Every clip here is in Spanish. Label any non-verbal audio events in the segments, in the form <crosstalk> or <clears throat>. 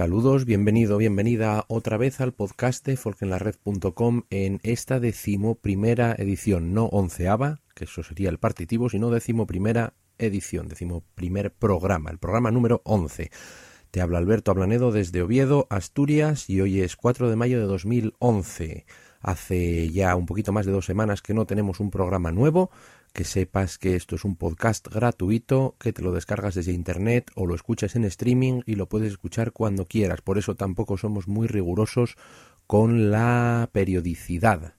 Saludos, bienvenido, bienvenida otra vez al podcast de folkenlared.com en esta decimoprimera edición, no onceava, que eso sería el partitivo, sino decimoprimera edición, decimoprimer programa, el programa número 11. Te habla Alberto Ablanedo desde Oviedo, Asturias, y hoy es 4 de mayo de 2011. Hace ya un poquito más de dos semanas que no tenemos un programa nuevo, que sepas que esto es un podcast gratuito, que te lo descargas desde internet o lo escuchas en streaming y lo puedes escuchar cuando quieras. Por eso tampoco somos muy rigurosos con la periodicidad.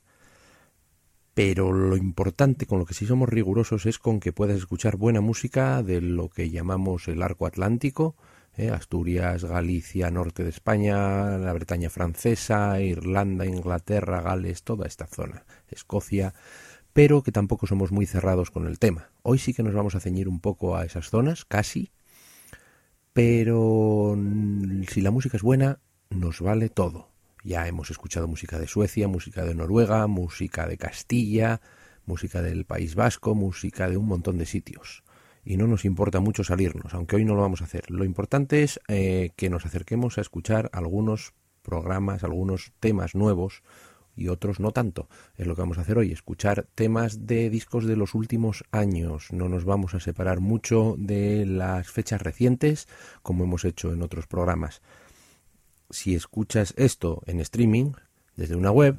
Pero lo importante con lo que sí somos rigurosos es con que puedas escuchar buena música de lo que llamamos el arco atlántico, ¿eh? Asturias, Galicia, norte de España, la Bretaña francesa, Irlanda, Inglaterra, Gales, toda esta zona, Escocia, pero que tampoco somos muy cerrados con el tema. Hoy sí que nos vamos a ceñir un poco a esas zonas, casi, pero si la música es buena, nos vale todo. Ya hemos escuchado música de Suecia, música de Noruega, música de Castilla, música del País Vasco, música de un montón de sitios. Y no nos importa mucho salirnos, aunque hoy no lo vamos a hacer. Lo importante es eh, que nos acerquemos a escuchar algunos programas, algunos temas nuevos y otros no tanto. Es lo que vamos a hacer hoy, escuchar temas de discos de los últimos años. No nos vamos a separar mucho de las fechas recientes, como hemos hecho en otros programas. Si escuchas esto en streaming, desde una web,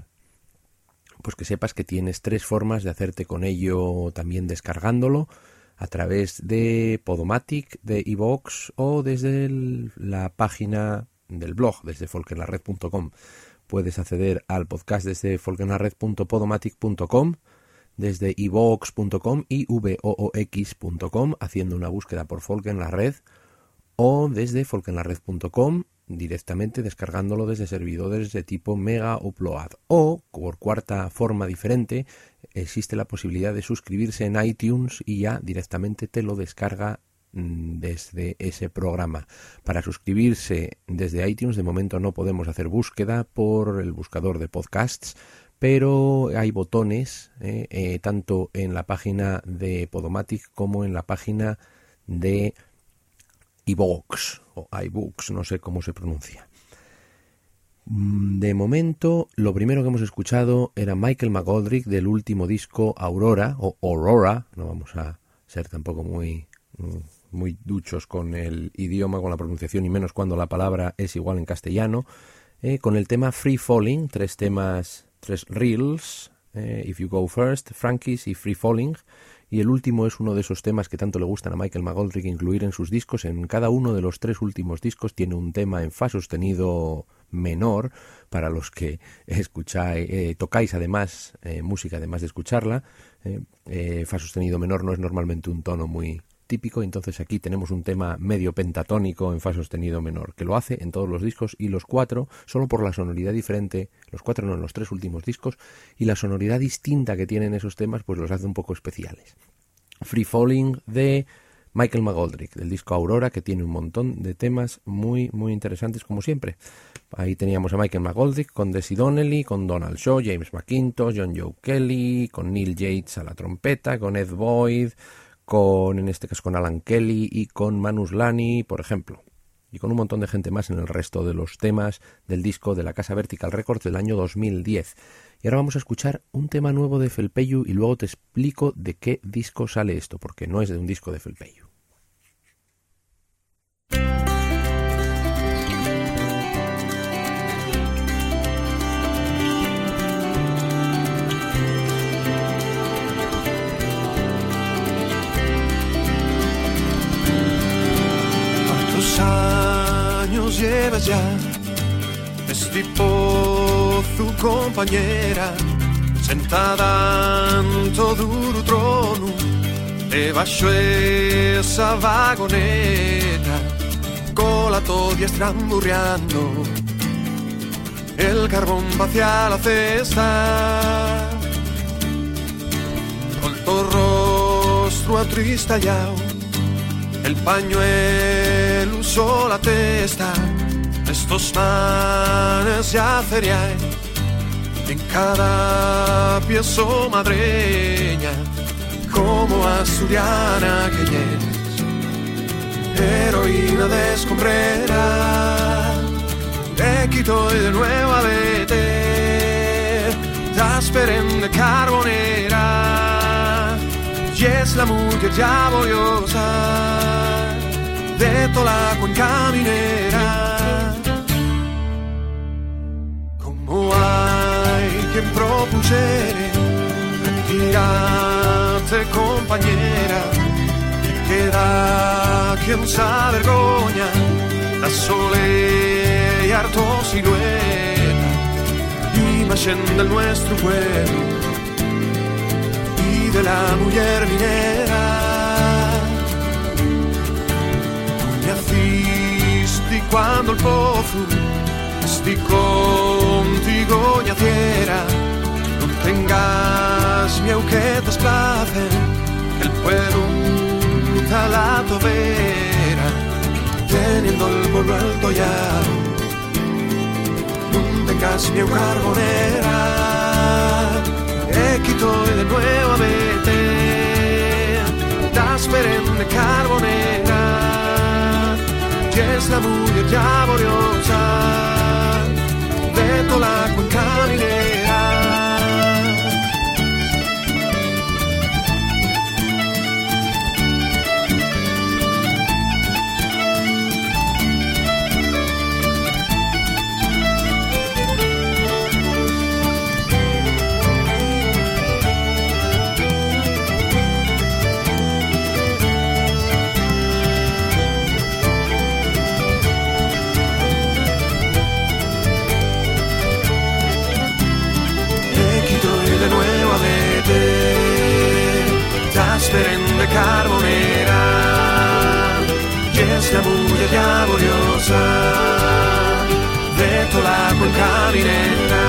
pues que sepas que tienes tres formas de hacerte con ello también descargándolo a través de Podomatic, de iVoox o desde la página del blog, desde folkenlared.com puedes acceder al podcast desde folkenlared.podomatic.com, desde ivox.com y voox.com haciendo una búsqueda por Folk o desde folkenlared.com directamente descargándolo desde servidores de tipo Mega Upload. O por cuarta forma diferente existe la posibilidad de suscribirse en iTunes y ya directamente te lo descarga desde ese programa. Para suscribirse desde iTunes, de momento no podemos hacer búsqueda por el buscador de podcasts, pero hay botones eh, eh, tanto en la página de Podomatic como en la página de iVoox o iBooks, no sé cómo se pronuncia. Mm, de momento, lo primero que hemos escuchado era Michael McGoldrick del último disco Aurora o Aurora, no vamos a ser tampoco muy mm, muy duchos con el idioma, con la pronunciación y menos cuando la palabra es igual en castellano, eh, con el tema Free Falling, tres temas, tres reels, eh, If You Go First, Frankies y Free Falling, y el último es uno de esos temas que tanto le gustan a Michael McGoldrick incluir en sus discos. En cada uno de los tres últimos discos tiene un tema en fa sostenido menor para los que escucháis, eh, tocáis además música además de escucharla. fa sostenido menor no es normalmente un tono muy típico, entonces aquí tenemos un tema medio pentatónico en fa sostenido menor, que lo hace en todos los discos y los cuatro, solo por la sonoridad diferente, los cuatro no en los tres últimos discos, y la sonoridad distinta que tienen esos temas, pues los hace un poco especiales. Free Falling de Michael McGoldrick, del disco Aurora, que tiene un montón de temas muy, muy interesantes, como siempre. Ahí teníamos a Michael McGoldrick con Desi Donnelly, con Donald Shaw, James McIntosh, John Joe Kelly, con Neil Yates a la trompeta, con Ed Boyd, con, en este caso, con Alan Kelly y con Manus Lani, por ejemplo. Y con un montón de gente más en el resto de los temas del disco de la Casa Vertical Records del año 2010. Y ahora vamos a escuchar un tema nuevo de Felpeyu y luego te explico de qué disco sale esto, porque no es de un disco de Felpeyu. Años llevas ya? Es tipo tu compañera sentada en todo duro trono debajo esa vagoneta con la todia estramburreando el carbón hacia la cesta con tu rostro atristallado el pañuelo usó la testa, estos manes ya feriae, en cada piezo madreña, como asturiana que es, heroína de escombrera. e quito de nuevo a vete, t'asperen de carbonera, y es la mujer diaboliosa de toda la caminera. Como quien propusiere retirarte compañera, queda quien sa vergogna da solear tu silueta, imagen del nuestro pueblo y de la mujer minera. Hiciste cuando el pozo sti contigo ñaciera, no tengas miedo que que el pueblo a la tobera, teniendo el pueblo alto ya. No tengas miedo carbonera, e quito y de nuevo a vete, das de carbonera, y es la mujer de y es la mujer laboriosa de toda la cuenca minera.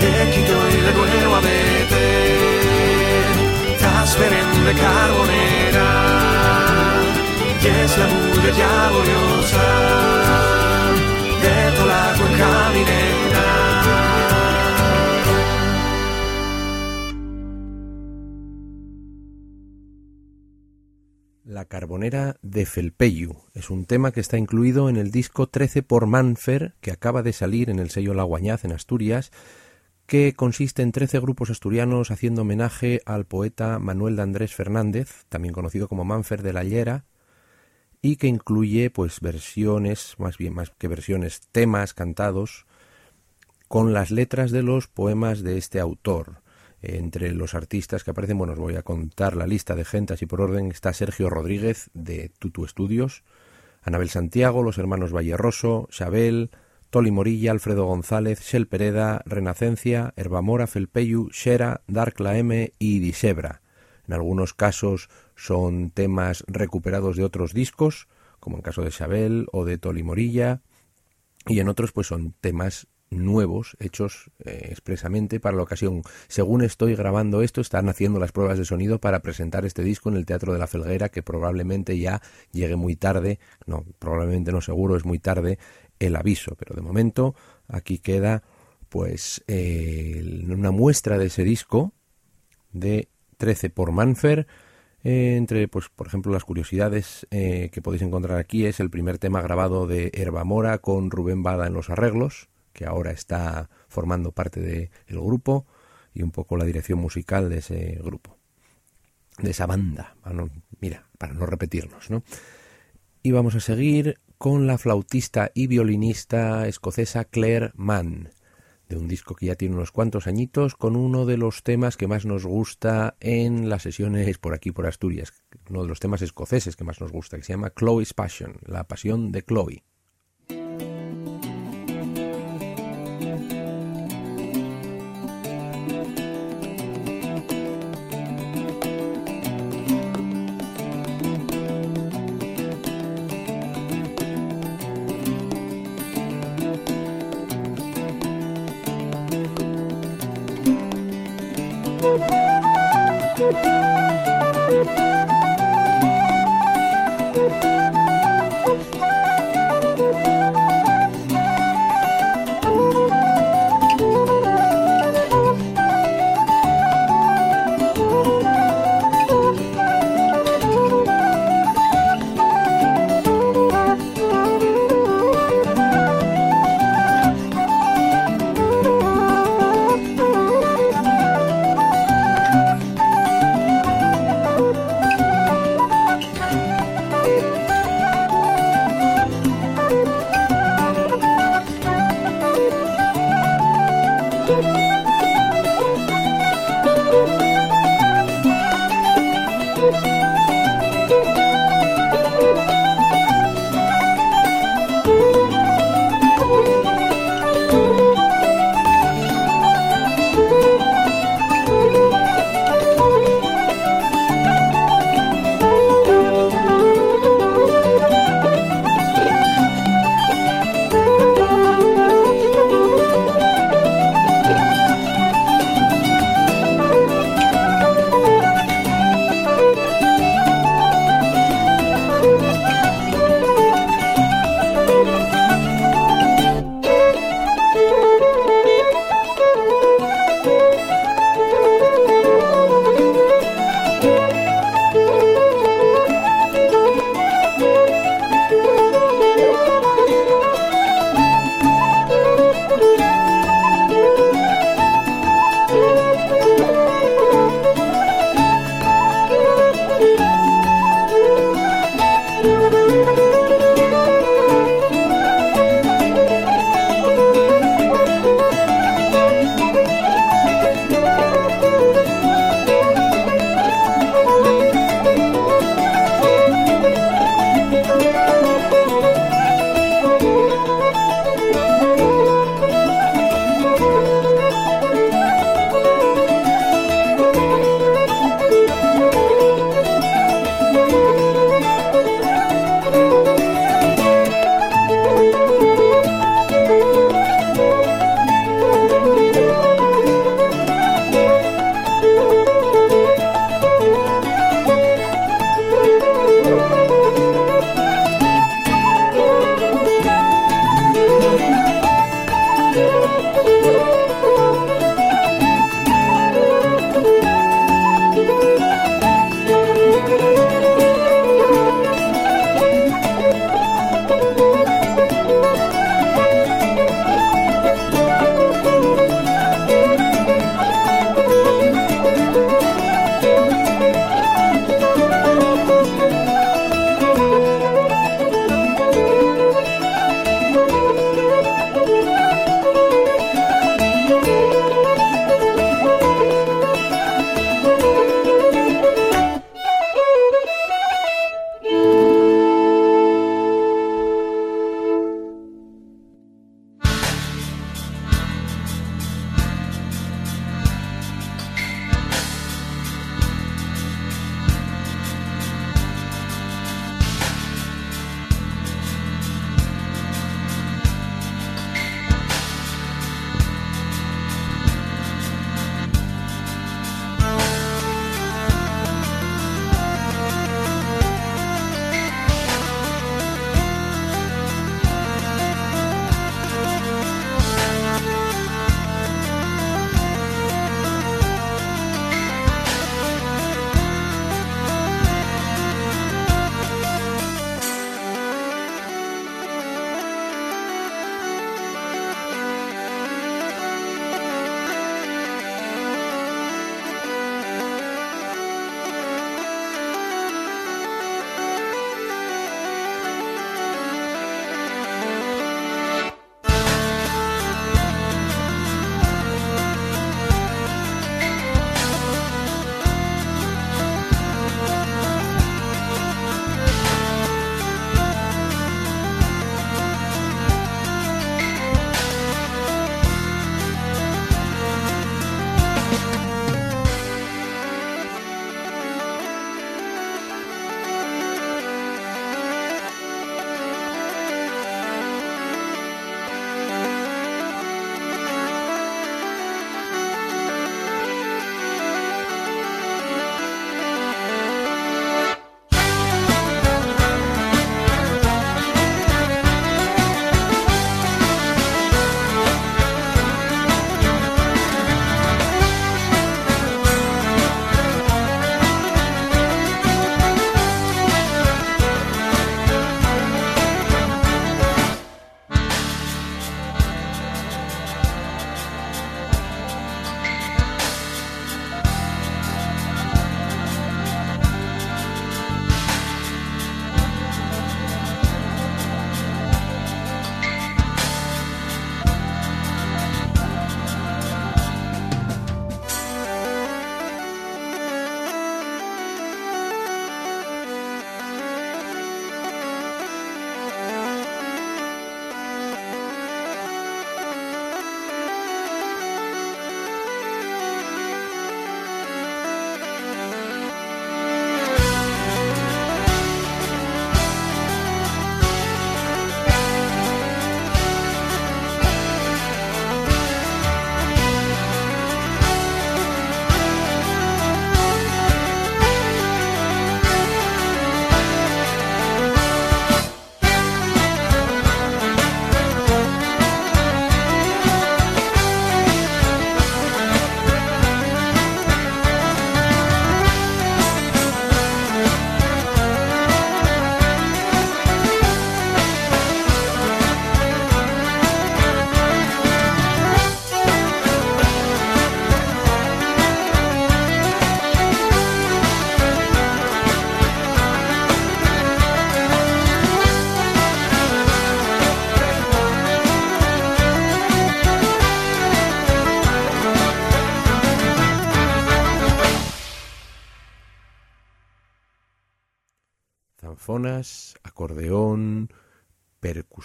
Te quito y de nuevo a vete, t'asperen de carbonera, y es la mujer laboriosa de toda la Carbonera de Felpeyu es un tema que está incluido en el disco 13 por Manfer, que acaba de salir en el sello La Guañaz en Asturias, que consiste en 13 grupos asturianos haciendo homenaje al poeta Manuel de Andrés Fernández, también conocido como Manfer de la Llera, y que incluye pues versiones, más bien más que versiones, temas cantados con las letras de los poemas de este autor. Entre los artistas que aparecen, bueno, os voy a contar la lista de gente, así por orden, está Sergio Rodríguez de Tutu Estudios, Anabel Santiago, los hermanos Valleroso, Xabel, Toli Morilla, Alfredo González, Shell Pereda, Renacencia, Herbamora, Felpeyu, Xera, Darkla M y Disebra. En algunos casos son temas recuperados de otros discos, como en el caso de Xabel o de Toli Morilla, y en otros pues son temas nuevos hechos eh, expresamente para la ocasión. Según estoy grabando esto, están haciendo las pruebas de sonido para presentar este disco en el Teatro de la Felguera, que probablemente ya llegue muy tarde, no, probablemente no seguro, es muy tarde el aviso, pero de momento aquí queda pues una muestra de ese disco de 13 por Manfer, eh, entre, pues, por ejemplo, las curiosidades eh, que podéis encontrar aquí es el primer tema grabado de Herbamora con Rubén Bada en los arreglos, que ahora está formando parte del grupo, y un poco la dirección musical de ese grupo, de esa banda. Para no, mira, para no repetirnos, ¿no? Y vamos a seguir con la flautista y violinista escocesa Claire Mann, de un disco que ya tiene unos cuantos añitos, con uno de los temas que más nos gusta en las sesiones por aquí, por Asturias, uno de los temas escoceses que más nos gusta, que se llama Chloe's Passion, la pasión de Chloe.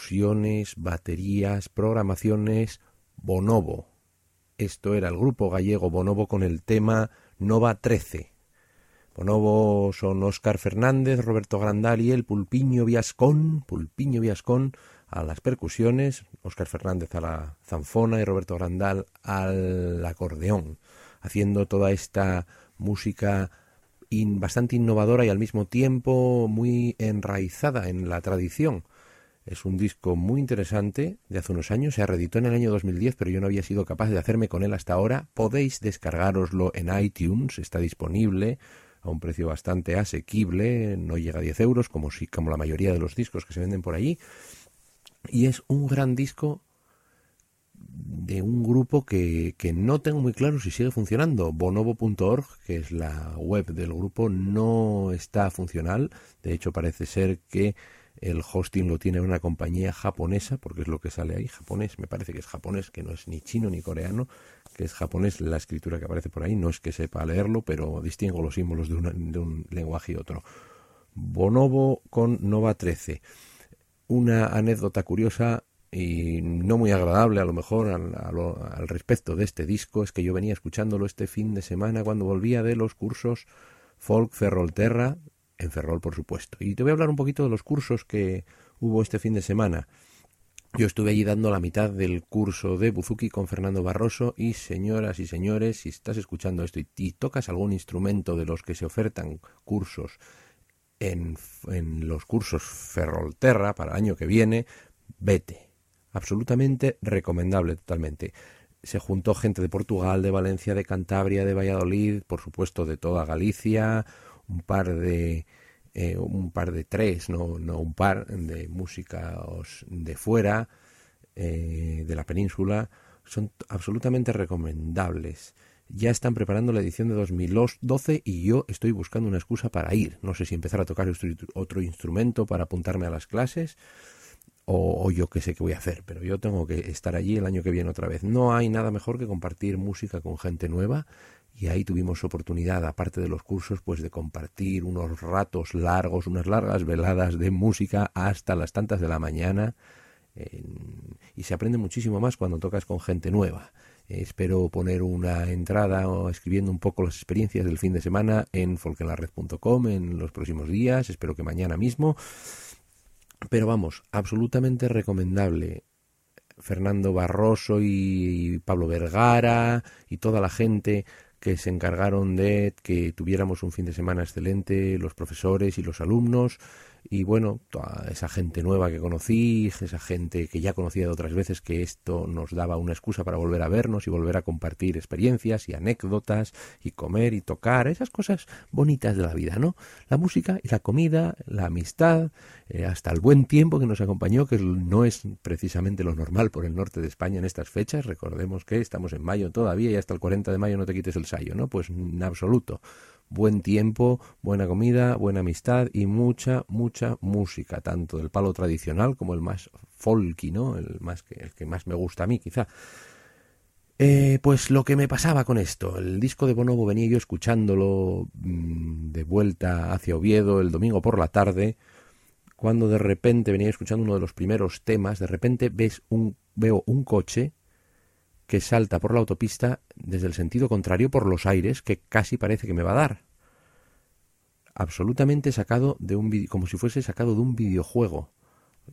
Percusiones, baterías, programaciones, bonobo. Esto era el grupo gallego Bonobo con el tema Nova 13. Bonobo son Óscar Fernández, Roberto Grandal y el Pulpiño Viascón, Pulpiño Viascón a las percusiones, Óscar Fernández a la zanfona y Roberto Grandal al acordeón, haciendo toda esta música bastante innovadora y al mismo tiempo muy enraizada en la tradición. Es un disco muy interesante de hace unos años, se reeditó en el año 2010, pero yo no había sido capaz de hacerme con él hasta ahora. Podéis descargaroslo en iTunes, está disponible a un precio bastante asequible, no llega a 10 euros, como, si, como la mayoría de los discos que se venden por allí. Y es un gran disco de un grupo que, que, no tengo muy claro si sigue funcionando. Bonobo.org, que es la web del grupo, no está funcional. De hecho, parece ser que el hosting lo tiene una compañía japonesa, porque es lo que sale ahí, japonés, me parece que es japonés, que no es ni chino ni coreano, que es japonés la escritura que aparece por ahí, no es que sepa leerlo, pero distingo los símbolos de, de un lenguaje y otro. Bonobo con Nova 13. Una anécdota curiosa y no muy agradable a lo mejor al, al, respecto de este disco es que yo venía escuchándolo este fin de semana cuando volvía de los cursos Folk Ferrolterra en Ferrol, por supuesto. Y te voy a hablar un poquito de los cursos que hubo este fin de semana. Yo estuve allí dando la mitad del curso de Buzuki con Fernando Barroso y señoras y señores, si estás escuchando esto y, tocas algún instrumento de los que se ofertan cursos en, en los cursos Ferrolterra para el año que viene, vete. Absolutamente recomendable totalmente se juntó gente de Portugal, de Valencia, de Cantabria, de Valladolid, por supuesto de toda Galicia, un par de eh, un par de tres, no, no un par de músicos de fuera eh, de la península son absolutamente recomendables. Ya están preparando la edición de 2012 y yo estoy buscando una excusa para ir. No sé si empezar a tocar otro instrumento para apuntarme a las clases o, o yo qué sé qué voy a hacer, pero yo tengo que estar allí el año que viene otra vez. No hay nada mejor que compartir música con gente nueva y ahí tuvimos oportunidad, aparte de los cursos, pues de compartir unos ratos largos, unas largas veladas de música hasta las tantas de la mañana y se aprende muchísimo más cuando tocas con gente nueva. espero poner una entrada o escribiendo un poco las experiencias del fin de semana en folkenlared.com en los próximos días, espero que mañana mismo. Pero vamos, absolutamente recomendable. Fernando Barroso y Pablo Vergara y toda la gente que se encargaron de que tuviéramos un fin de semana excelente, los profesores y los alumnos, y bueno, toda esa gente nueva que conocí, esa gente que ya conocía de otras veces, que esto nos daba una excusa para volver a vernos y volver a compartir experiencias y anécdotas y comer y tocar, esas cosas bonitas de la vida, ¿no? La música y la comida, la amistad, eh, hasta el buen tiempo que nos acompañó, que no es precisamente lo normal por el norte de España en estas fechas, recordemos que estamos en mayo todavía y hasta el 40 de mayo no te quites el sayo, ¿no? Pues en absoluto buen tiempo, buena comida, buena amistad y mucha, mucha música, tanto del palo tradicional como el más folky, ¿no? El, más que, el que más me gusta a mí, quizá. Eh, pues lo que me pasaba con esto, el disco de Bonobo venía yo escuchándolo mm, de vuelta hacia Oviedo el domingo por la tarde, cuando de repente venía escuchando uno de los primeros temas, de repente ves un, veo un coche que salta por la autopista desde el sentido contrario por los aires que casi parece que me va a dar. Absolutamente sacado de un como si fuese sacado de un videojuego.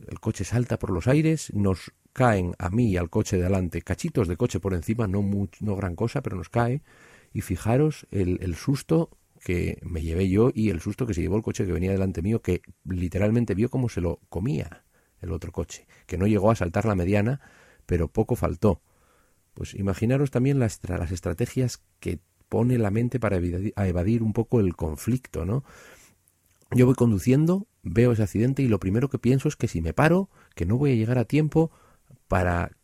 El coche salta por los aires, nos caen a mí y al coche de adelante cachitos de coche por encima, no, no gran cosa, pero nos cae. Y fijaros el, el susto que me llevé yo y el susto que se llevó el coche que venía delante mío, que literalmente vio cómo se lo comía el otro coche, que no llegó a saltar la mediana, pero poco faltó. Pues imaginaros también las, las estrategias que pone la mente para evadir, un poco el conflicto, ¿no? Yo voy conduciendo, veo ese accidente y lo primero que pienso es que si me paro, que no voy a llegar a tiempo para,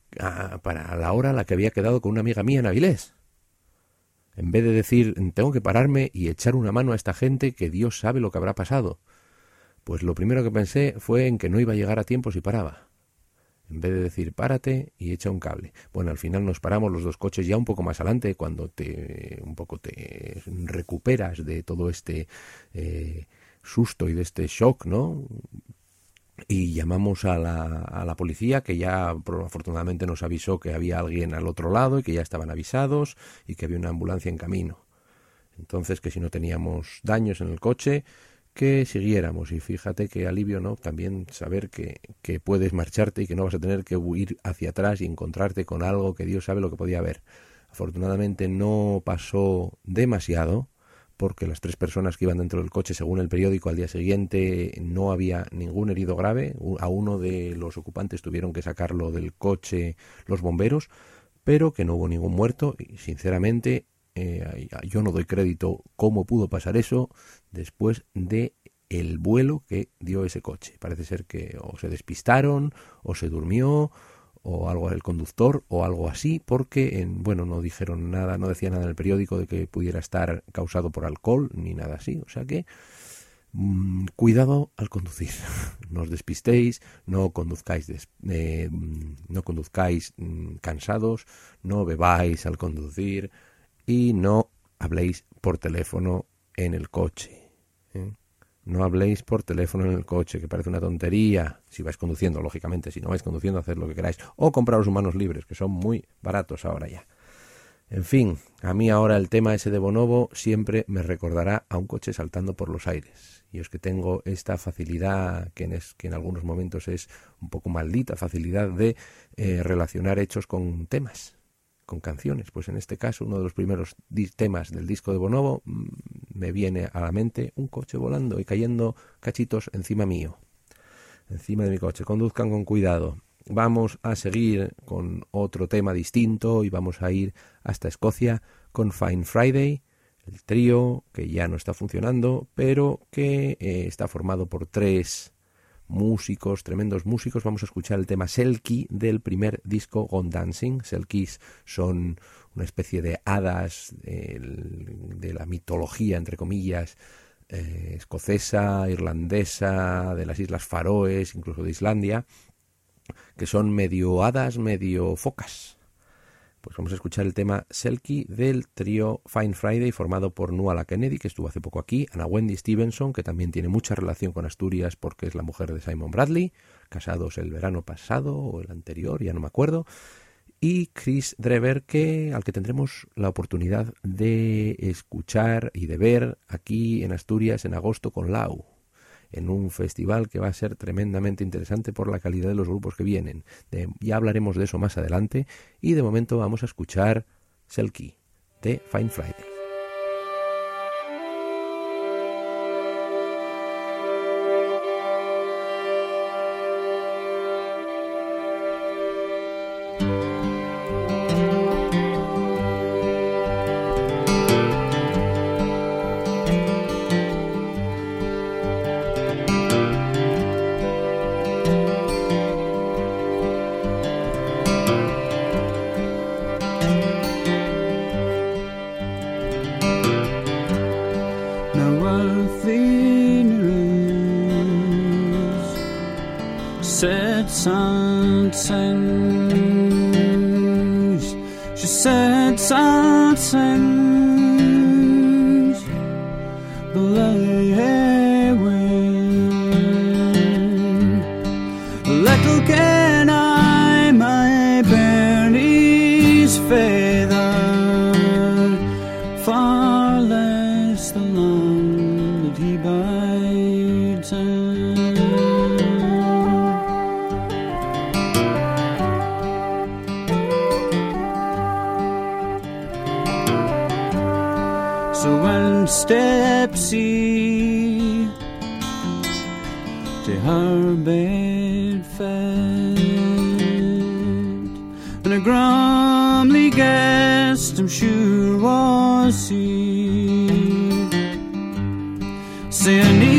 para la hora a la que había quedado con una amiga mía en Avilés. En vez de decir, tengo que pararme y echar una mano a esta gente que Dios sabe lo que habrá pasado. Pues lo primero que pensé fue en que no iba a llegar a tiempo si paraba en vez de decir párate y echa un cable. Bueno, al final nos paramos los dos coches ya un poco más adelante cuando te un poco te recuperas de todo este eh, susto y de este shock, ¿no? Y llamamos a la, a la policía, que ya afortunadamente nos avisó que había alguien al otro lado y que ya estaban avisados y que había una ambulancia en camino. Entonces, que si no teníamos daños en el coche, que siguiéramos. Y fíjate qué alivio, ¿no? También saber que, que puedes marcharte y que no vas a tener que huir hacia atrás y encontrarte con algo que Dios sabe lo que podía haber. Afortunadamente no pasó demasiado, porque las tres personas que iban dentro del coche, según el periódico, al día siguiente no había ningún herido grave. A uno de los ocupantes tuvieron que sacarlo del coche los bomberos, pero que no hubo ningún muerto. Y sinceramente, eh, yo no doy crédito cómo pudo pasar eso después de el vuelo que dio ese coche. Parece ser que o se despistaron o se durmió o algo del conductor o algo así, porque en, bueno, no dijeron nada, no decía nada en el periódico de que pudiera estar causado por alcohol ni nada así, o sea que mm, cuidado al conducir, <laughs> no os despistéis, no conduzcáis eh, no conduzcáis mm, cansados, no bebáis al conducir y no habléis por teléfono en el coche. ¿eh? No habléis por teléfono en el coche, que parece una tontería. Si vais conduciendo, lógicamente, si no vais conduciendo, haced lo que queráis. O compraros humanos libres, que son muy baratos ahora ya. En fin, a mí ahora el tema ese de Bonobo siempre me recordará a un coche saltando por los aires. Y es que tengo esta facilidad, que en, que en algunos momentos es un poco maldita, facilidad de eh, relacionar hechos con temas canciones. Pues en este caso, uno de los primeros temas del disco de Bonobo, mm, me viene a la mente un coche volando y cayendo cachitos encima mío, encima de mi coche. Conduzcan con cuidado. Vamos a seguir con otro tema distinto y vamos a ir hasta Escocia con Fine Friday, el trío que ya no está funcionando, pero que eh, está formado por tres músicos, tremendos músicos. Vamos a escuchar el tema Selkie del primer disco Gone Dancing. Selkies son una especie de hadas de, la mitología, entre comillas, eh, escocesa, irlandesa, de las Islas Faroes, incluso de Islandia, que son medio hadas, medio focas. Pues vamos a escuchar el tema Selkie del trío Fine Friday formado por Nuala Kennedy, que estuvo hace poco aquí, Ana Wendy Stevenson, que también tiene mucha relación con Asturias porque es la mujer de Simon Bradley, casados el verano pasado o el anterior, ya no me acuerdo, y Chris Drever, que, al que tendremos la oportunidad de escuchar y de ver aquí en Asturias en agosto con Lau en un festival que va a ser tremendamente interesante por la calidad de los grupos que vienen. ya hablaremos de eso más adelante y de momento vamos a escuchar Selkie de Fine Friday. sin.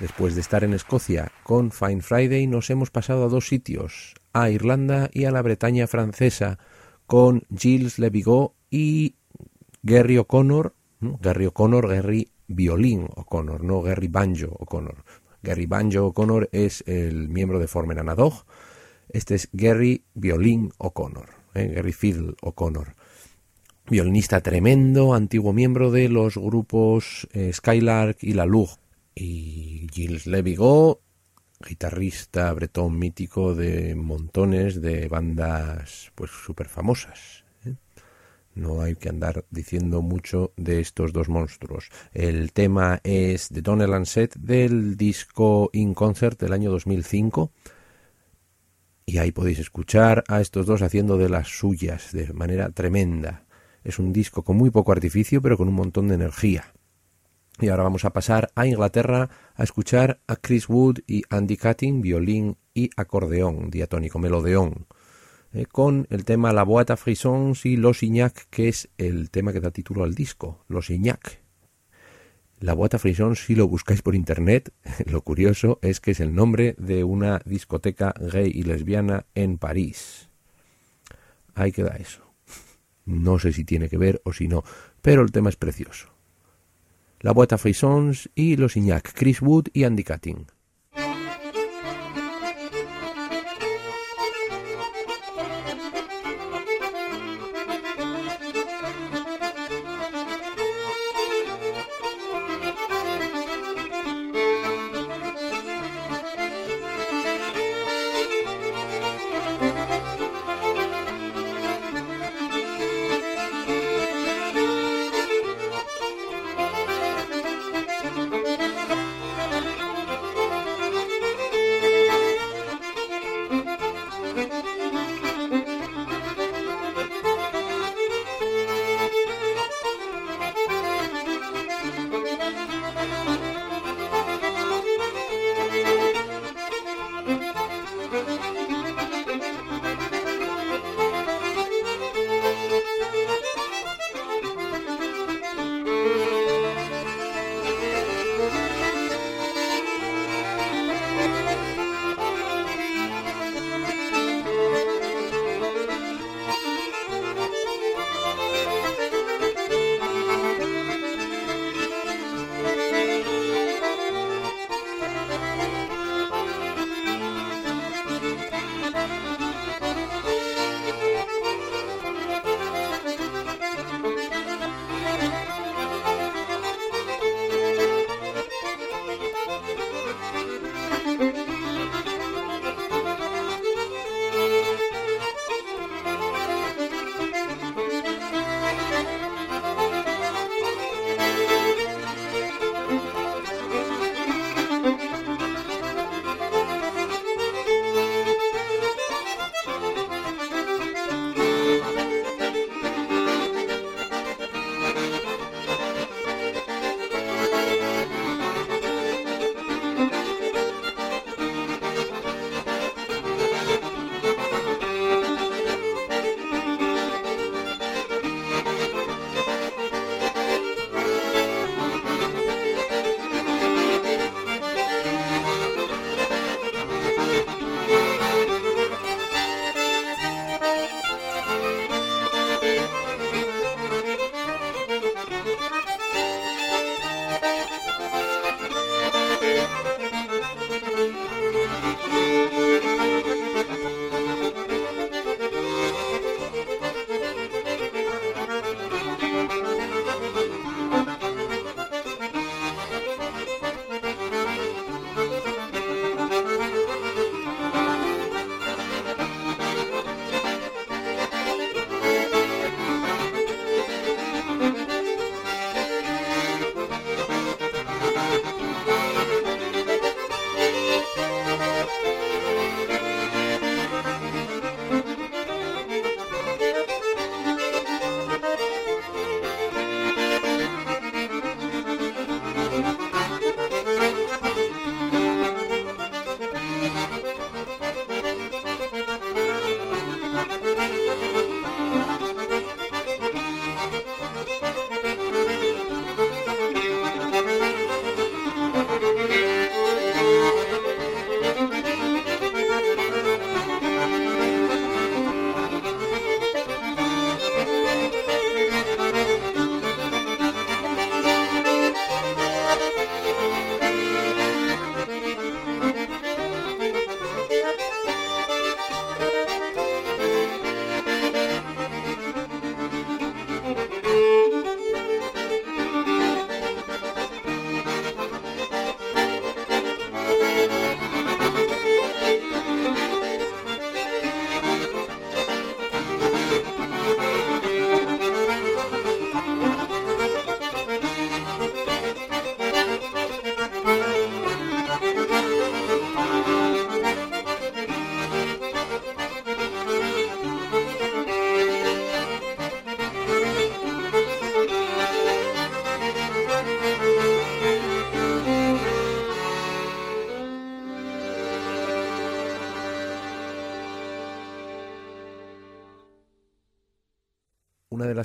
Después de estar en Escocia con Fine Friday, nos hemos pasado a dos sitios, a Irlanda y a la Bretaña francesa, con Gilles Levigot y Gary O'Connor, Gary O'Connor, Gary Violín O'Connor, no Gary Banjo O'Connor. Gary Banjo O'Connor es el miembro de Formen Anadog, este es Gary Violín O'Connor, ¿eh? Gary Fiddle O'Connor. Violinista tremendo, antiguo miembro de los grupos eh, Skylark y La Lug. Y Gilles Levigot, guitarrista bretón mítico de montones de bandas pues súper famosas. ¿eh? No hay que andar diciendo mucho de estos dos monstruos. El tema es de Donald Lancet del disco In Concert del año 2005. Y ahí podéis escuchar a estos dos haciendo de las suyas de manera tremenda. Es un disco con muy poco artificio, pero con un montón de energía. Y ahora vamos a pasar a Inglaterra a escuchar a Chris Wood y Andy Cutting, violín y acordeón, diatónico, melodeón, eh, con el tema La Boîte à Frissons y Los Ignac, que es el tema que da título al disco, Los Ignac. La Boîte à Frissons, si lo buscáis por internet, <laughs> lo curioso es que es el nombre de una discoteca gay y lesbiana en París. Ahí queda eso. No sé si tiene que ver o si no, pero el tema es precioso. La Boîte à Frissons y Los Ignac, Chris Wood y Andy Cutting.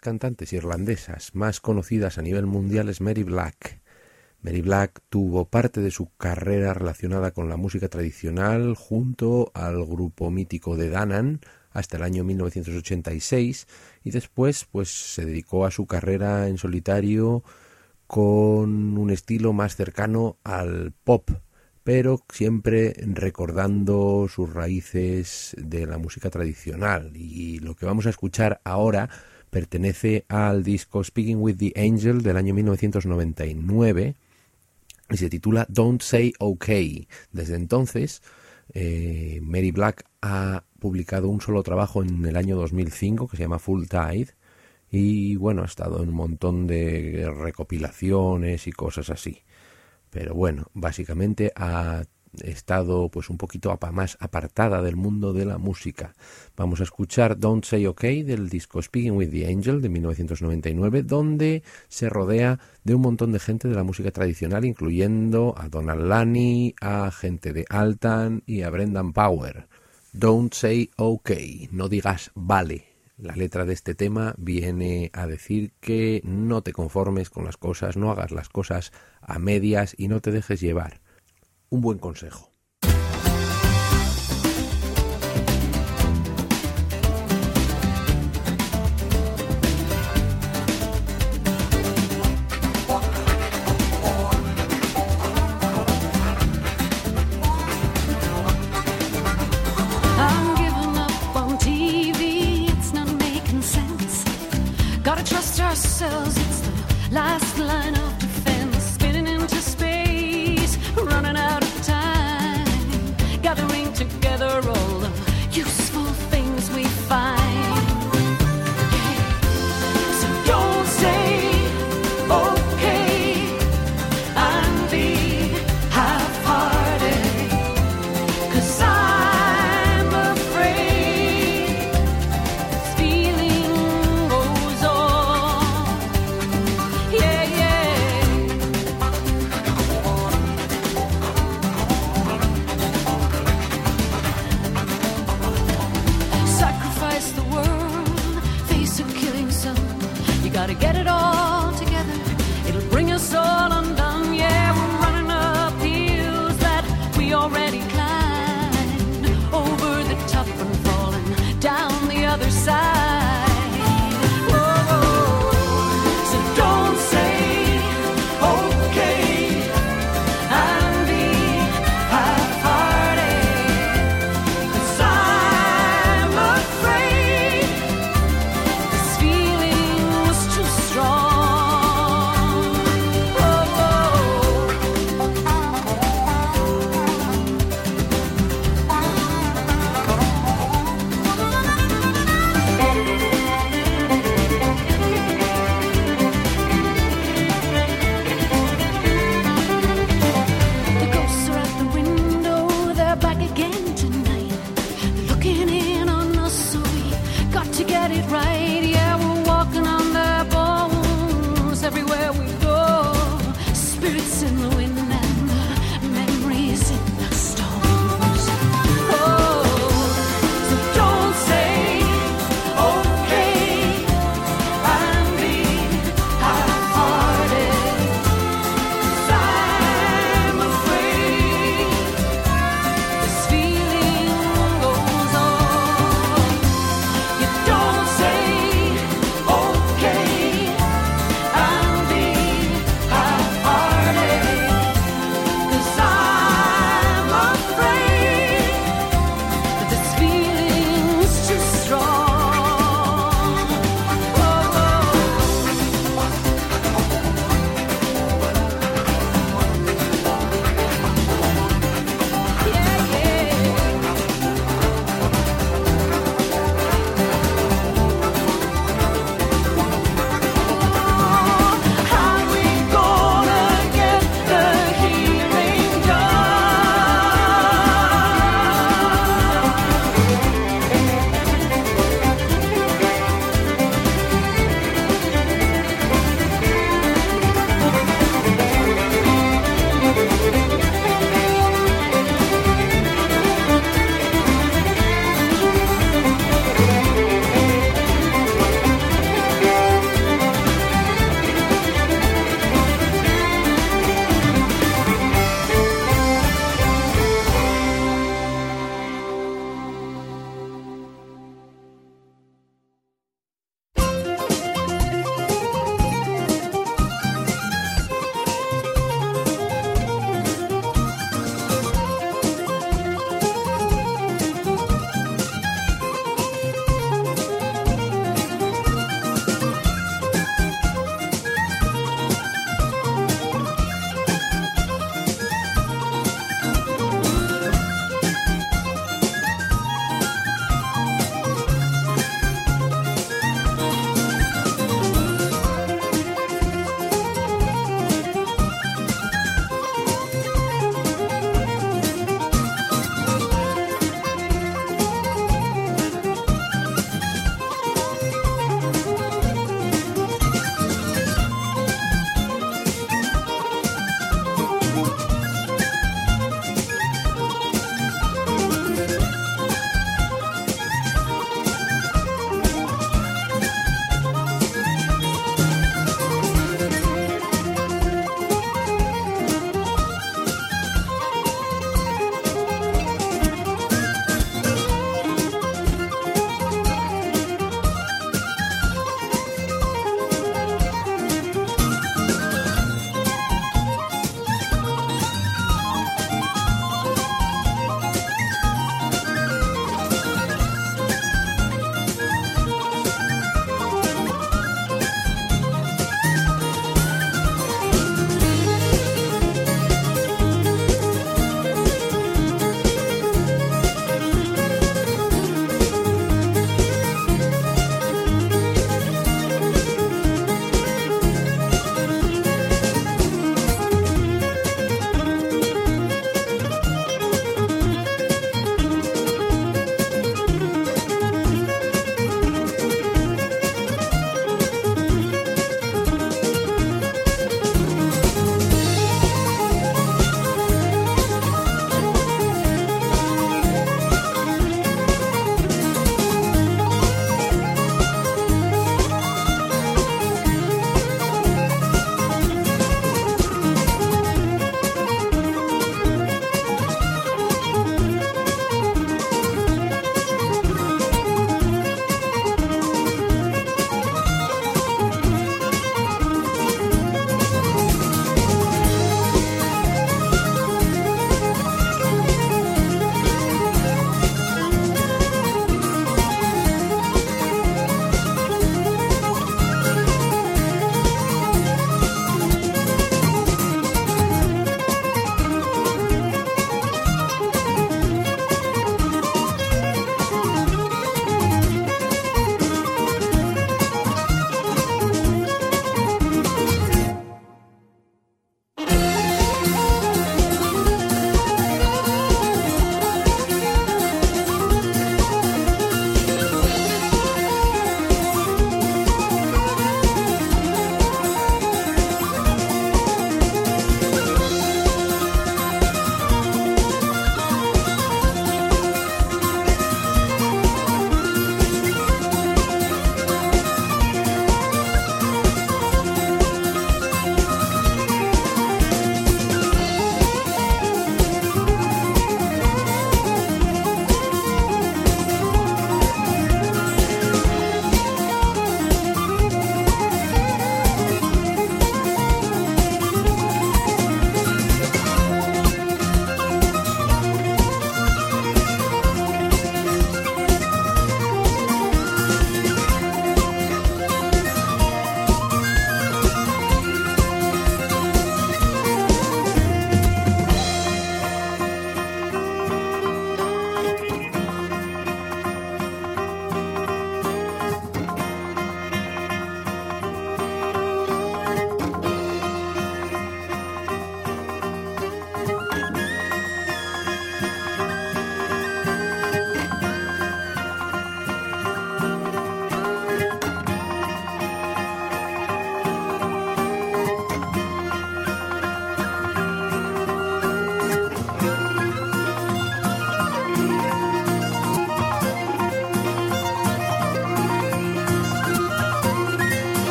Cantantes irlandesas más conocidas a nivel mundial es Mary Black. Mary Black tuvo parte de su carrera relacionada con la música tradicional junto al grupo mítico de Danan hasta el año 1986 y después pues se dedicó a su carrera en solitario con un estilo más cercano al pop, pero siempre recordando sus raíces de la música tradicional y lo que vamos a escuchar ahora pertenece al disco Speaking with the Angel del año 1999 y se titula Don't Say Okay. Desde entonces, eh, Mary Black ha publicado un solo trabajo en el año 2005 que se llama Full Tide y bueno, ha estado en un montón de recopilaciones y cosas así. Pero bueno, básicamente ha estado pues un poquito más apartada del mundo de la música. Vamos a escuchar Don't Say OK del disco Speaking with the Angel de 1999, donde se rodea de un montón de gente de la música tradicional, incluyendo a Donald Lani, a gente de Altan y a Brendan Power. Don't Say OK, no digas vale. La letra de este tema viene a decir que no te conformes con las cosas, no hagas las cosas a medias y no te dejes llevar un buen consejo. already.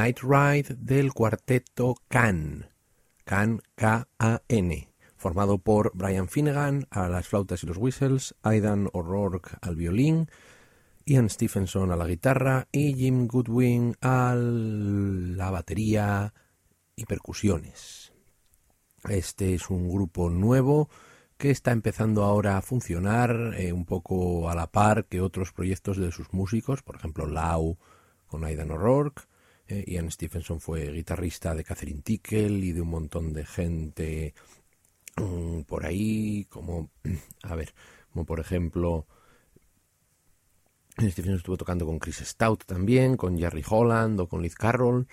Night Ride del cuarteto Can. Can, K-A-N. Formado por Brian Finnegan a las flautas y los whistles, Aidan O'Rourke al violín, Ian Stephenson a la guitarra y Jim Goodwin a la batería y percusiones. Este es un grupo nuevo que está empezando ahora a funcionar eh, un poco a la par que otros proyectos de sus músicos, por ejemplo Lau con Aidan O'Rourke, eh, Ian Stephenson fue guitarrista de Catherine Tickle y de un montón de gente mm, por ahí, como, <clears throat> a ver, como por ejemplo, Stephenson estuvo tocando con Chris Stout también, con Jerry Holland o con Liz Carroll,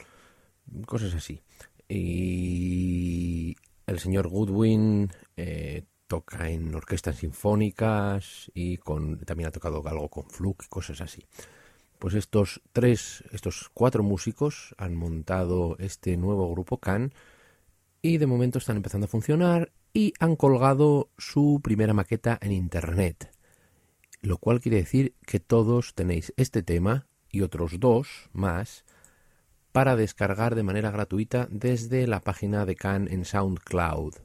cosas así. Y el señor Goodwin eh, toca en orquestas sinfónicas y con, también ha tocado algo con Fluke y cosas así. Pues estos tres, estos cuatro músicos han montado este nuevo grupo Can y de momento están empezando a funcionar y han colgado su primera maqueta en internet. Lo cual quiere decir que todos tenéis este tema y otros dos más para descargar de manera gratuita desde la página de Can en SoundCloud.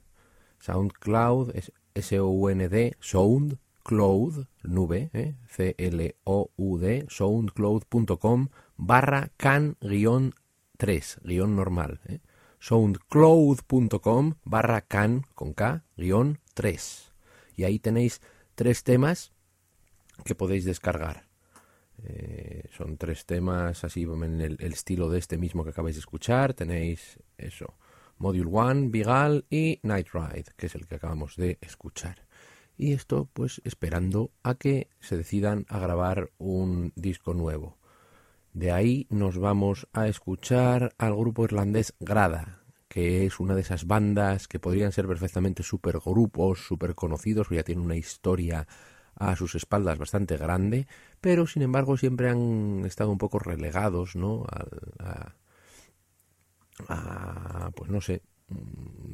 SoundCloud es S-O-U-N-D, SoundCloud, nube, eh, C-L-O-U-D, soundcloud.com barra can guion 3, guion normal. Eh, soundcloud.com barra can con K guion 3. Y ahí tenéis tres temas que podéis descargar. Eh, son tres temas así en el, el, estilo de este mismo que acabáis de escuchar. Tenéis eso, Module 1, Bigal y Night Ride, que es el que acabamos de escuchar. Y esto pues esperando a que se decidan a grabar un disco nuevo. De ahí nos vamos a escuchar al grupo irlandés Grada, que es una de esas bandas que podrían ser perfectamente supergrupos, super conocidos, ya tienen una historia a sus espaldas bastante grande, pero sin embargo siempre han estado un poco relegados, ¿no? A, a, pues no sé,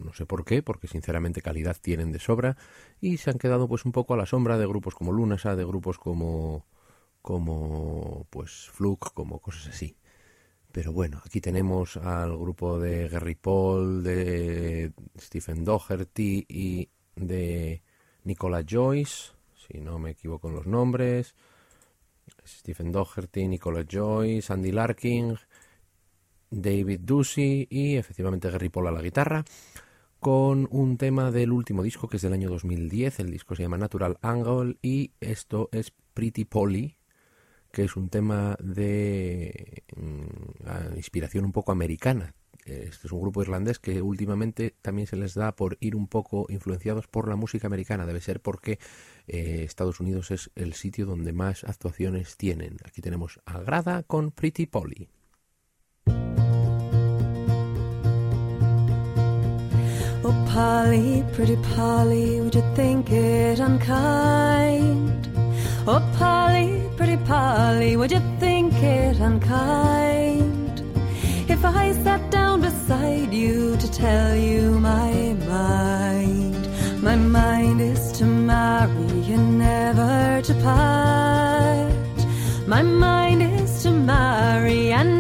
no sé por qué, porque sinceramente calidad tienen de sobra y se han quedado pues un poco a la sombra de grupos como Lunasa, de grupos como como pues Fluke, como cosas así. Pero bueno, aquí tenemos al grupo de Gary Paul, de Stephen Doherty y de Nicola Joyce, si no me equivoco en los nombres. Stephen Doherty, Nicola Joyce, Andy Larkin, David Ducey y efectivamente Gary Paul a la guitarra con un tema del último disco que es del año 2010, el disco se llama Natural Angle y esto es Pretty Polly, que es un tema de mm, inspiración un poco americana. Este es un grupo irlandés que últimamente también se les da por ir un poco influenciados por la música americana. Debe ser porque eh, Estados Unidos es el sitio donde más actuaciones tienen. Aquí tenemos a Grada con Pretty Polly. Polly, pretty Polly, would you think it unkind? Oh, Polly, pretty Polly, would you think it unkind? If I sat down beside you to tell you my mind, my mind is to marry and never to part. My mind is to marry and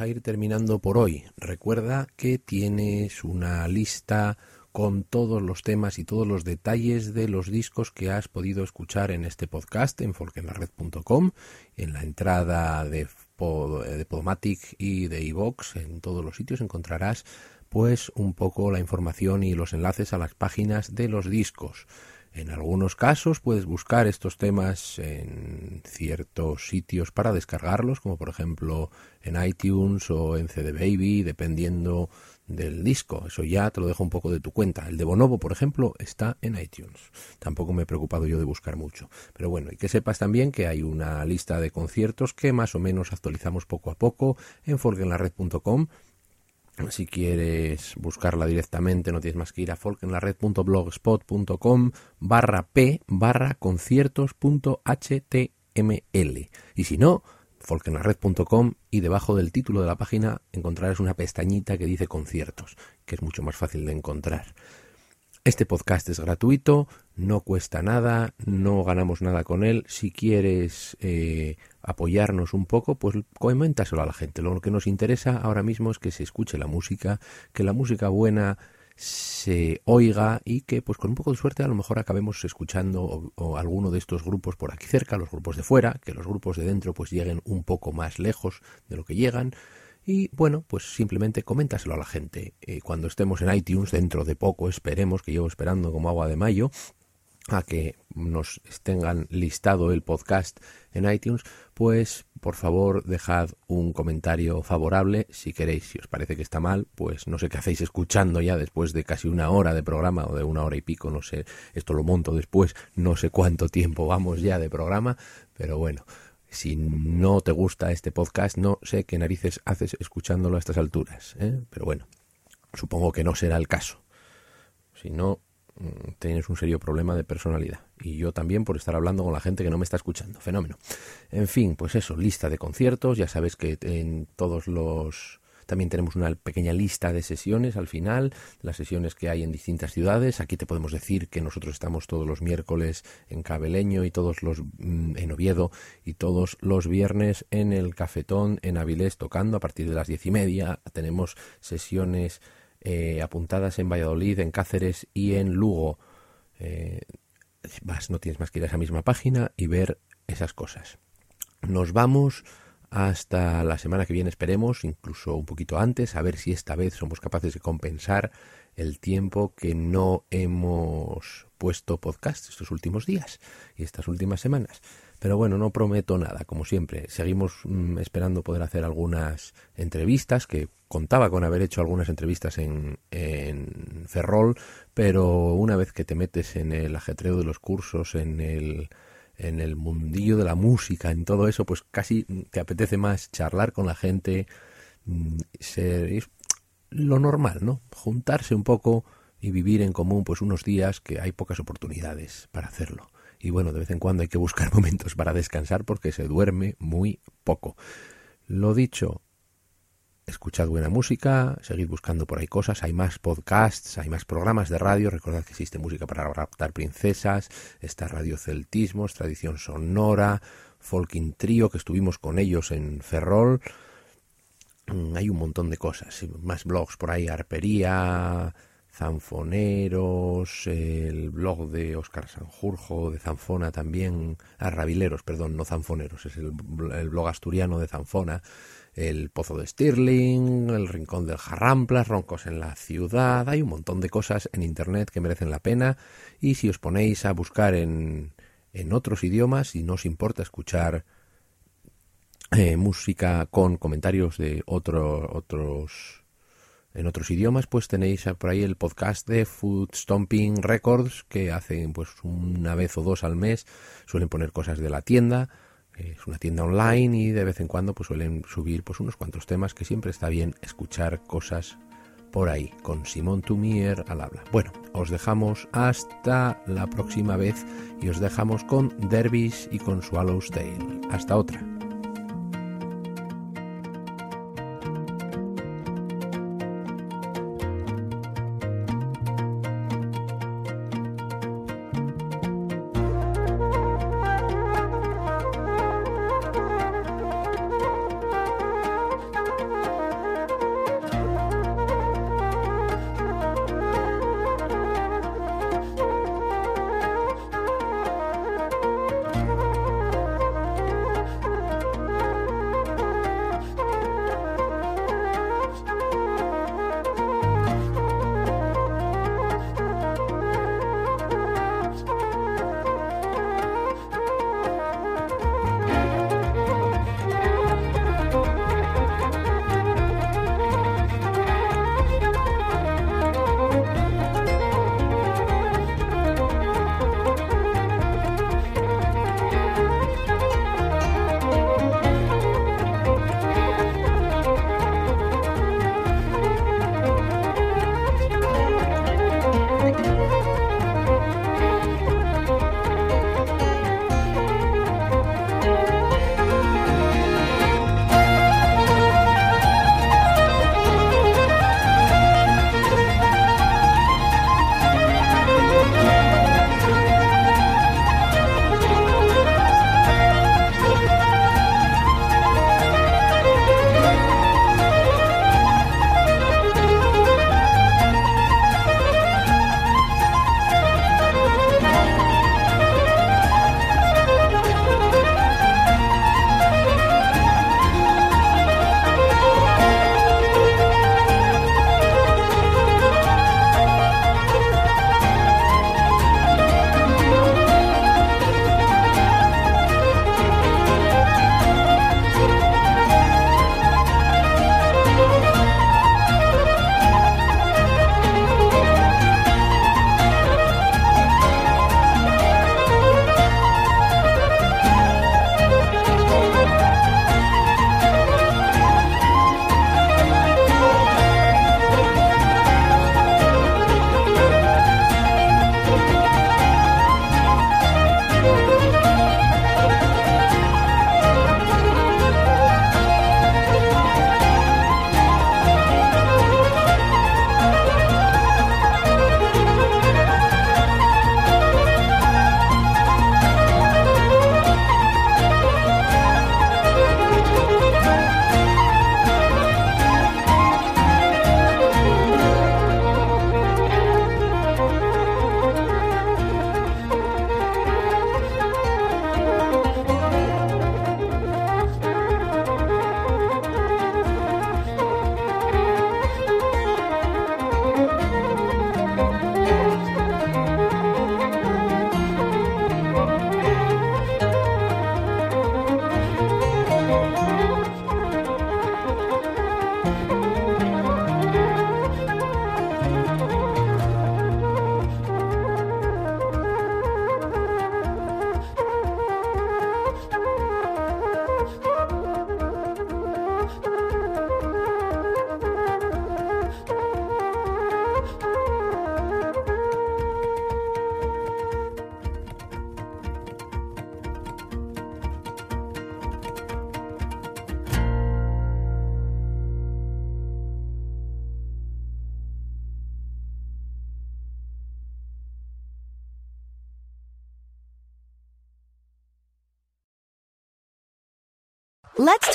a ir terminando por hoy. Recuerda que tienes una lista con todos los temas y todos los detalles de los discos que has podido escuchar en este podcast en folkenlared.com, en la entrada de, Pod- Podomatic y de iVox, en todos los sitios encontrarás pues un poco la información y los enlaces a las páginas de los discos. En algunos casos puedes buscar estos temas en ciertos sitios para descargarlos, como por ejemplo en iTunes o en CD Baby, dependiendo del disco. Eso ya te lo dejo un poco de tu cuenta. El de Bonobo, por ejemplo, está en iTunes. Tampoco me he preocupado yo de buscar mucho. Pero bueno, y que sepas también que hay una lista de conciertos que más o menos actualizamos poco a poco en folkenlared.com si quieres buscarla directamente, no tienes más que ir a folkenlared.blogspot.com barra p barra conciertos.html. Y si no, folkenlared.com y debajo del título de la página encontrarás una pestañita que dice conciertos, que es mucho más fácil de encontrar. Este podcast es gratuito, no cuesta nada, no ganamos nada con él. Si quieres eh, apoyarnos un poco, pues coméntaselo a la gente. Lo que nos interesa ahora mismo es que se escuche la música, que la música buena se oiga y que pues con un poco de suerte a lo mejor acabemos escuchando o, alguno de estos grupos por aquí cerca, los grupos de fuera, que los grupos de dentro pues lleguen un poco más lejos de lo que llegan. Y bueno, pues simplemente coméntaselo a la gente. Eh, cuando estemos en iTunes, dentro de poco, esperemos, que llevo esperando como agua de mayo, a que nos tengan listado el podcast en iTunes, pues por favor dejad un comentario favorable si queréis. Si os parece que está mal, pues no sé qué hacéis escuchando ya después de casi una hora de programa o de una hora y pico, no sé, esto lo monto después, no sé cuánto tiempo vamos ya de programa, pero bueno. Si no te gusta este podcast, no sé qué narices haces escuchándolo a estas alturas. ¿eh? Pero bueno, supongo que no será el caso. Si no, tienes un serio problema de personalidad. Y yo también por estar hablando con la gente que no me está escuchando. Fenómeno. En fin, pues eso, lista de conciertos. Ya sabes que en todos los... También tenemos una pequeña lista de sesiones al final, las sesiones que hay en distintas ciudades. Aquí te podemos decir que nosotros estamos todos los miércoles en Cabeleño y todos los mm, en Oviedo y todos los viernes en el Cafetón en Avilés tocando a partir de las diez y media. Tenemos sesiones eh, apuntadas en Valladolid, en Cáceres y en Lugo. Eh, no tienes más que ir a esa misma página y ver esas cosas. Nos vamos hasta la semana que viene, esperemos, incluso un poquito antes, a ver si esta vez somos capaces de compensar el tiempo que no hemos puesto podcast estos últimos días y estas últimas semanas. Pero bueno, no prometo nada, como siempre. Seguimos mm, esperando poder hacer algunas entrevistas, que contaba con haber hecho algunas entrevistas en, en Ferrol, pero una vez que te metes en el ajetreo de los cursos, en el, en el mundillo de la música, en todo eso, pues casi te apetece más charlar con la gente, mm, ser es lo normal, ¿no? Juntarse un poco y vivir en común pues unos días que hay pocas oportunidades para hacerlo. Y bueno, de vez en cuando hay que buscar <laughs> momentos para descansar porque se duerme muy poco. Lo dicho, escuchad buena música, seguid buscando por ahí cosas, hay más podcasts, hay más programas de radio, recordad que existe música para raptar princesas, está Radio Celtismos, Tradición Sonora, Folking Trio, que estuvimos con ellos en Ferrol, mm, hay un montón de cosas, más blogs por ahí, Arpería, Zanfoneros, el blog de Óscar Sanjurjo, de Zanfona también, ah, Rabileros, perdón, no Zanfoneros, es el, el blog asturiano de Zanfona, el Pozo de Stirling, el Rincón del Jarramplas, Roncos en la Ciudad. Hay un montón de cosas en Internet que merecen la pena y si os ponéis a buscar en, en otros idiomas y no os importa escuchar eh, música con comentarios de otro, otros en otros idiomas, pues tenéis por ahí el podcast de Food Stomping Records que hacen pues una vez o dos al mes, suelen poner cosas de la tienda es una tienda online y de vez en cuando pues suelen subir pues unos cuantos temas que siempre está bien escuchar cosas por ahí con Simón Tumier al habla. Bueno, os dejamos hasta la próxima vez y os dejamos con Dervish y con Swallow's Tale. Hasta otra.